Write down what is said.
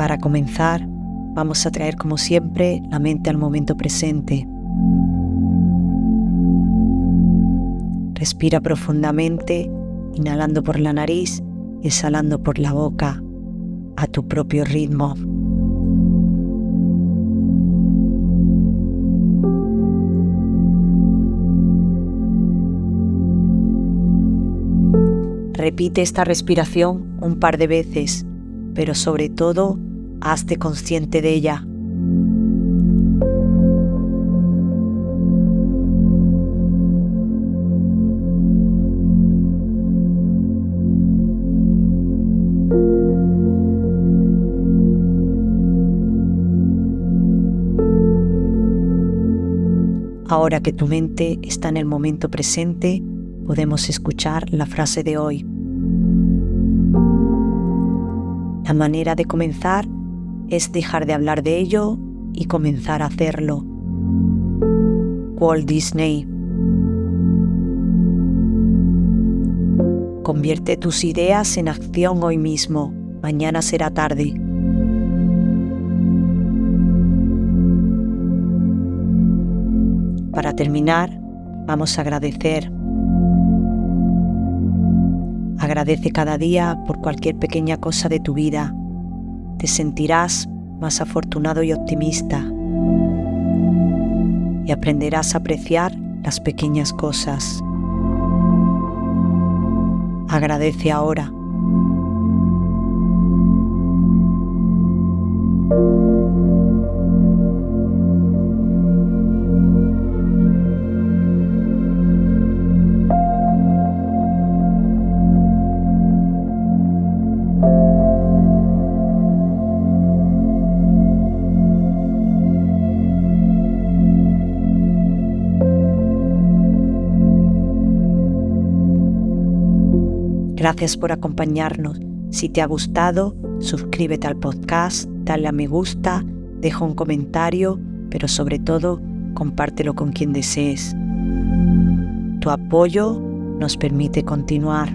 Para comenzar, vamos a traer como siempre la mente al momento presente. Respira profundamente, inhalando por la nariz y exhalando por la boca, a tu propio ritmo. Repite esta respiración un par de veces, pero sobre todo, hazte consciente de ella. Ahora que tu mente está en el momento presente, podemos escuchar la frase de hoy. La manera de comenzar es dejar de hablar de ello y comenzar a hacerlo. Walt Disney Convierte tus ideas en acción hoy mismo. Mañana será tarde. Para terminar, vamos a agradecer Agradece cada día por cualquier pequeña cosa de tu vida. Te sentirás más afortunado y optimista. Y aprenderás a apreciar las pequeñas cosas. Agradece ahora. Gracias por acompañarnos. Si te ha gustado, suscríbete al podcast, dale a me gusta, deja un comentario, pero sobre todo, compártelo con quien desees. Tu apoyo nos permite continuar.